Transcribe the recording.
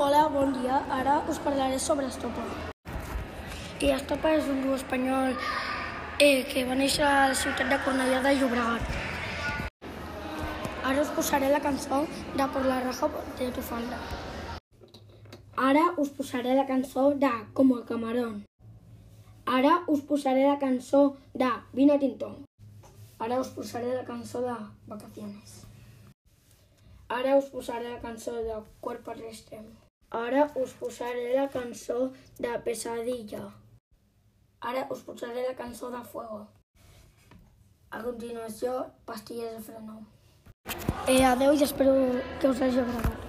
Hola, bon dia. Ara us parlaré sobre Estopa. I Estopa és un grup espanyol eh, que va néixer a la ciutat de Cornellà de Llobregat. Ara us posaré la cançó de Por la raja de tu falda. Ara us posaré la cançó de Como el camarón. Ara us posaré la cançó de Vino tinto. Ara us posaré la cançó de Vacaciones. Ara us posaré la cançó de Cuerpo al extremo. Ara us posaré la cançó de Pesadilla. Ara us posaré la cançó de Fuego. A continuació, Pastilles de freno. Eh, adeu i espero que us hagi agradat.